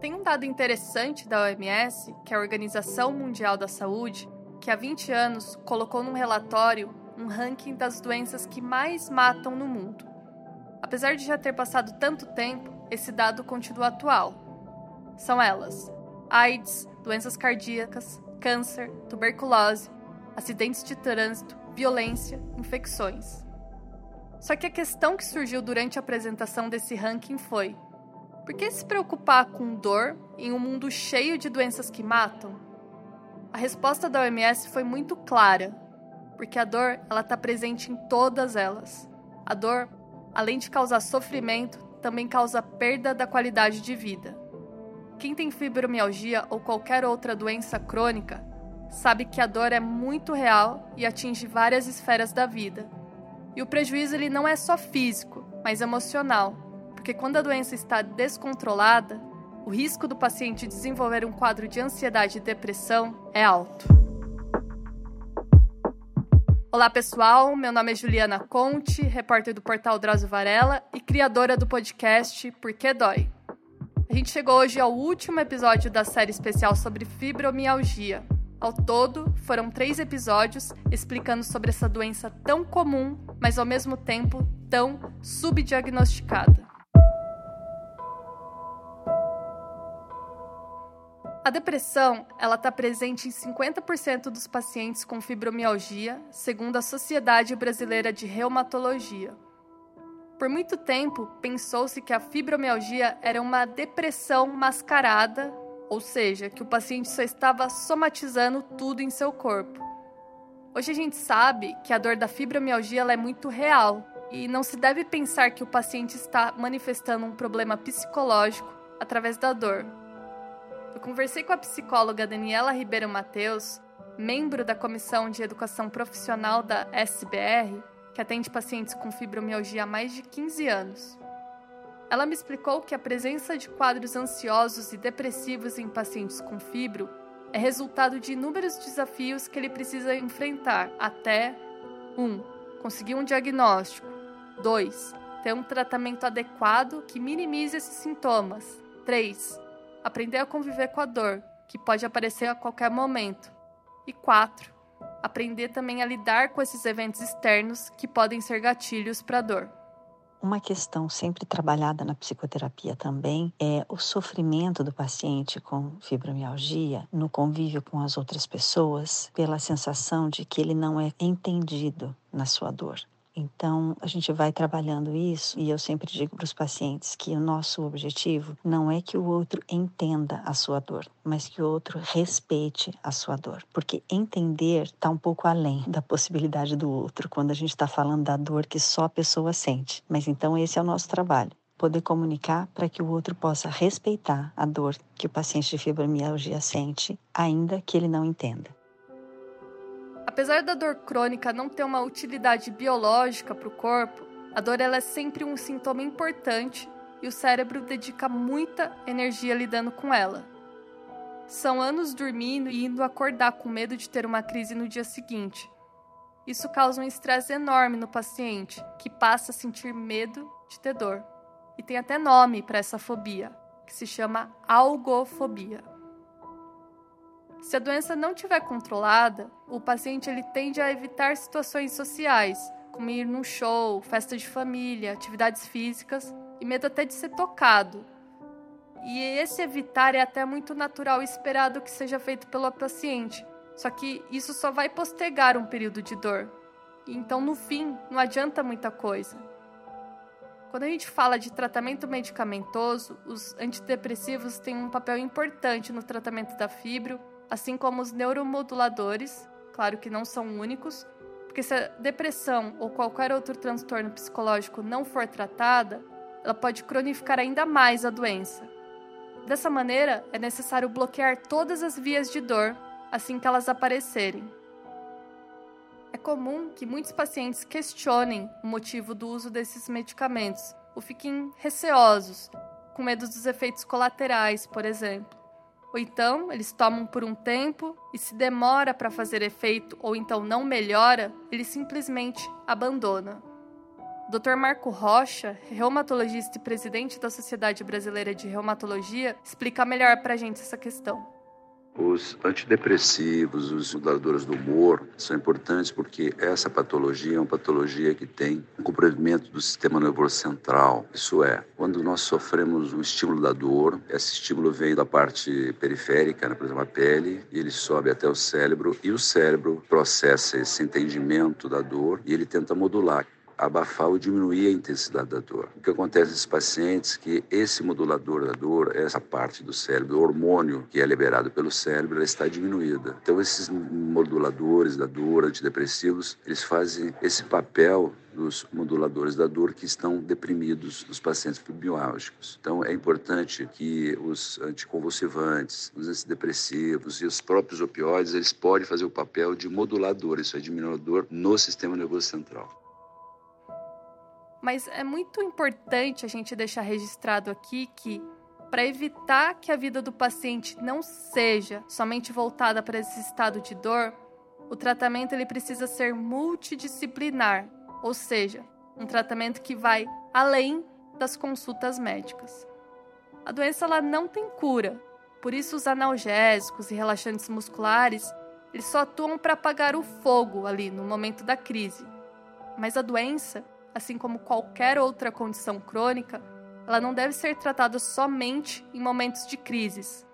Tem um dado interessante da OMS, que é a Organização Mundial da Saúde, que há 20 anos colocou num relatório um ranking das doenças que mais matam no mundo. Apesar de já ter passado tanto tempo, esse dado continua atual. São elas: AIDS, doenças cardíacas, câncer, tuberculose, acidentes de trânsito, violência, infecções. Só que a questão que surgiu durante a apresentação desse ranking foi: por que se preocupar com dor em um mundo cheio de doenças que matam? A resposta da OMS foi muito clara, porque a dor ela está presente em todas elas. A dor, além de causar sofrimento, também causa perda da qualidade de vida. Quem tem fibromialgia ou qualquer outra doença crônica sabe que a dor é muito real e atinge várias esferas da vida. E o prejuízo ele não é só físico, mas emocional, porque quando a doença está descontrolada, o risco do paciente desenvolver um quadro de ansiedade e depressão é alto. Olá pessoal, meu nome é Juliana Conte, repórter do portal Drauzio Varela e criadora do podcast Por que Dói. A gente chegou hoje ao último episódio da série especial sobre fibromialgia. Ao todo, foram três episódios explicando sobre essa doença tão comum, mas ao mesmo tempo tão subdiagnosticada. A depressão, ela está presente em 50% dos pacientes com fibromialgia, segundo a Sociedade Brasileira de Reumatologia. Por muito tempo, pensou-se que a fibromialgia era uma depressão mascarada, ou seja, que o paciente só estava somatizando tudo em seu corpo. Hoje a gente sabe que a dor da fibromialgia é muito real e não se deve pensar que o paciente está manifestando um problema psicológico através da dor. Eu conversei com a psicóloga Daniela Ribeiro Mateus, membro da Comissão de Educação Profissional da SBR, que atende pacientes com fibromialgia há mais de 15 anos. Ela me explicou que a presença de quadros ansiosos e depressivos em pacientes com fibro é resultado de inúmeros desafios que ele precisa enfrentar até 1. Um, conseguir um diagnóstico. 2. Ter um tratamento adequado que minimize esses sintomas. 3. Aprender a conviver com a dor, que pode aparecer a qualquer momento. E 4 aprender também a lidar com esses eventos externos que podem ser gatilhos para a dor. Uma questão sempre trabalhada na psicoterapia também é o sofrimento do paciente com fibromialgia no convívio com as outras pessoas, pela sensação de que ele não é entendido na sua dor. Então, a gente vai trabalhando isso e eu sempre digo para os pacientes que o nosso objetivo não é que o outro entenda a sua dor, mas que o outro respeite a sua dor. Porque entender está um pouco além da possibilidade do outro quando a gente está falando da dor que só a pessoa sente. Mas então, esse é o nosso trabalho poder comunicar para que o outro possa respeitar a dor que o paciente de fibromialgia sente, ainda que ele não entenda. Apesar da dor crônica não ter uma utilidade biológica para o corpo, a dor é sempre um sintoma importante e o cérebro dedica muita energia lidando com ela. São anos dormindo e indo acordar com medo de ter uma crise no dia seguinte. Isso causa um estresse enorme no paciente, que passa a sentir medo de ter dor. E tem até nome para essa fobia, que se chama algofobia. Se a doença não estiver controlada, o paciente ele tende a evitar situações sociais, como ir num show, festa de família, atividades físicas e medo até de ser tocado. E esse evitar é até muito natural e esperado que seja feito pelo paciente. Só que isso só vai postergar um período de dor. Então, no fim, não adianta muita coisa. Quando a gente fala de tratamento medicamentoso, os antidepressivos têm um papel importante no tratamento da fibro assim como os neuromoduladores, claro que não são únicos, porque se a depressão ou qualquer outro transtorno psicológico não for tratada, ela pode cronificar ainda mais a doença. Dessa maneira, é necessário bloquear todas as vias de dor assim que elas aparecerem. É comum que muitos pacientes questionem o motivo do uso desses medicamentos ou fiquem receosos, com medo dos efeitos colaterais, por exemplo. Ou então eles tomam por um tempo e se demora para fazer efeito ou então não melhora, ele simplesmente abandona. Dr. Marco Rocha, reumatologista e presidente da Sociedade Brasileira de Reumatologia, explica melhor para a gente essa questão. Os antidepressivos, os moduladores do humor são importantes porque essa patologia é uma patologia que tem um comprometimento do sistema nervoso central. Isso é, quando nós sofremos um estímulo da dor, esse estímulo vem da parte periférica, né, por exemplo, a pele, e ele sobe até o cérebro, e o cérebro processa esse entendimento da dor e ele tenta modular abafar ou diminuir a intensidade da dor. O que acontece nesses pacientes é que esse modulador da dor, essa parte do cérebro, o hormônio que é liberado pelo cérebro, ela está diminuída. Então esses moduladores da dor, antidepressivos, eles fazem esse papel dos moduladores da dor que estão deprimidos nos pacientes fibromialgicos. Então é importante que os anticonvulsivantes, os antidepressivos e os próprios opioides, eles podem fazer o papel de modulador, isso é diminuir a dor no sistema nervoso central. Mas é muito importante a gente deixar registrado aqui que, para evitar que a vida do paciente não seja somente voltada para esse estado de dor, o tratamento ele precisa ser multidisciplinar, ou seja, um tratamento que vai além das consultas médicas. A doença ela não tem cura, por isso os analgésicos e relaxantes musculares eles só atuam para apagar o fogo ali no momento da crise. Mas a doença assim como qualquer outra condição crônica, ela não deve ser tratada somente em momentos de crises,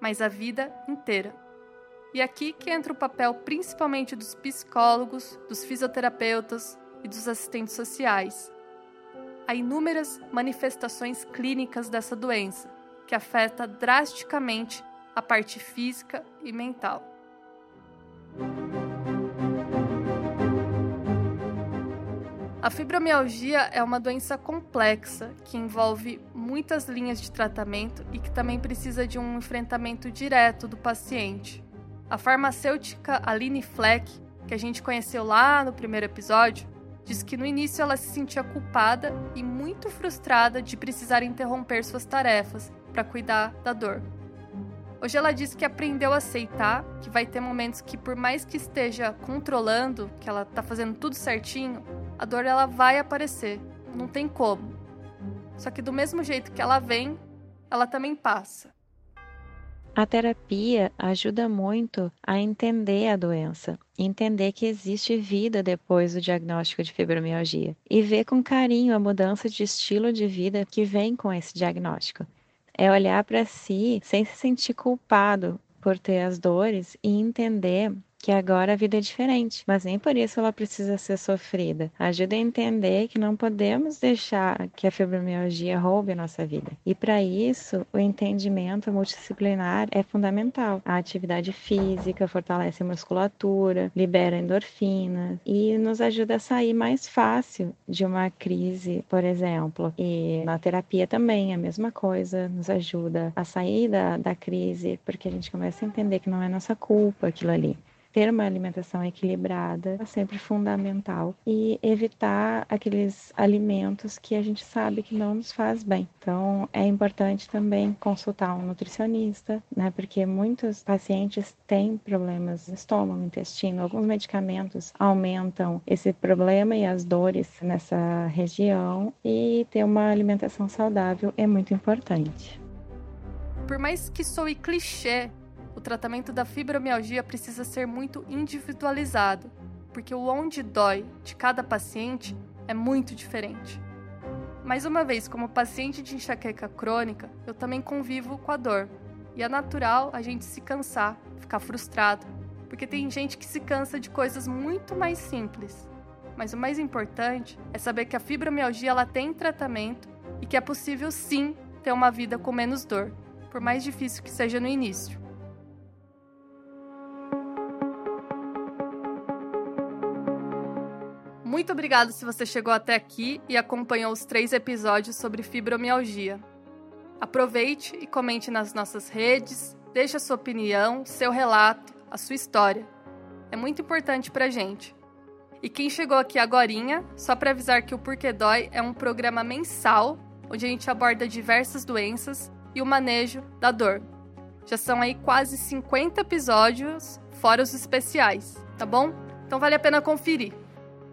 mas a vida inteira. E aqui que entra o papel principalmente dos psicólogos, dos fisioterapeutas e dos assistentes sociais. Há inúmeras manifestações clínicas dessa doença, que afeta drasticamente a parte física e mental. A fibromialgia é uma doença complexa que envolve muitas linhas de tratamento e que também precisa de um enfrentamento direto do paciente. A farmacêutica Aline Fleck, que a gente conheceu lá no primeiro episódio, diz que no início ela se sentia culpada e muito frustrada de precisar interromper suas tarefas para cuidar da dor. Hoje ela diz que aprendeu a aceitar que vai ter momentos que, por mais que esteja controlando, que ela está fazendo tudo certinho, a dor ela vai aparecer, não tem como. Só que do mesmo jeito que ela vem, ela também passa. A terapia ajuda muito a entender a doença, entender que existe vida depois do diagnóstico de fibromialgia e ver com carinho a mudança de estilo de vida que vem com esse diagnóstico. É olhar para si sem se sentir culpado por ter as dores e entender que agora a vida é diferente, mas nem por isso ela precisa ser sofrida. Ajuda a entender que não podemos deixar que a fibromialgia roube a nossa vida. E para isso, o entendimento multidisciplinar é fundamental. A atividade física fortalece a musculatura, libera endorfinas e nos ajuda a sair mais fácil de uma crise, por exemplo. E na terapia também a mesma coisa, nos ajuda a sair da, da crise, porque a gente começa a entender que não é nossa culpa aquilo ali ter uma alimentação equilibrada é sempre fundamental e evitar aqueles alimentos que a gente sabe que não nos faz bem. Então, é importante também consultar um nutricionista, né? Porque muitos pacientes têm problemas no estômago, intestino, alguns medicamentos aumentam esse problema e as dores nessa região e ter uma alimentação saudável é muito importante. Por mais que soe clichê, o tratamento da fibromialgia precisa ser muito individualizado, porque o onde dói de cada paciente é muito diferente. Mais uma vez, como paciente de enxaqueca crônica, eu também convivo com a dor. E é natural a gente se cansar, ficar frustrado, porque tem gente que se cansa de coisas muito mais simples. Mas o mais importante é saber que a fibromialgia ela tem tratamento e que é possível sim ter uma vida com menos dor, por mais difícil que seja no início. Muito obrigado se você chegou até aqui e acompanhou os três episódios sobre fibromialgia. Aproveite e comente nas nossas redes, deixe a sua opinião, seu relato, a sua história. É muito importante pra gente. E quem chegou aqui agorinha, só para avisar que o Porquê Dói é um programa mensal onde a gente aborda diversas doenças e o manejo da dor. Já são aí quase 50 episódios, fora os especiais, tá bom? Então vale a pena conferir.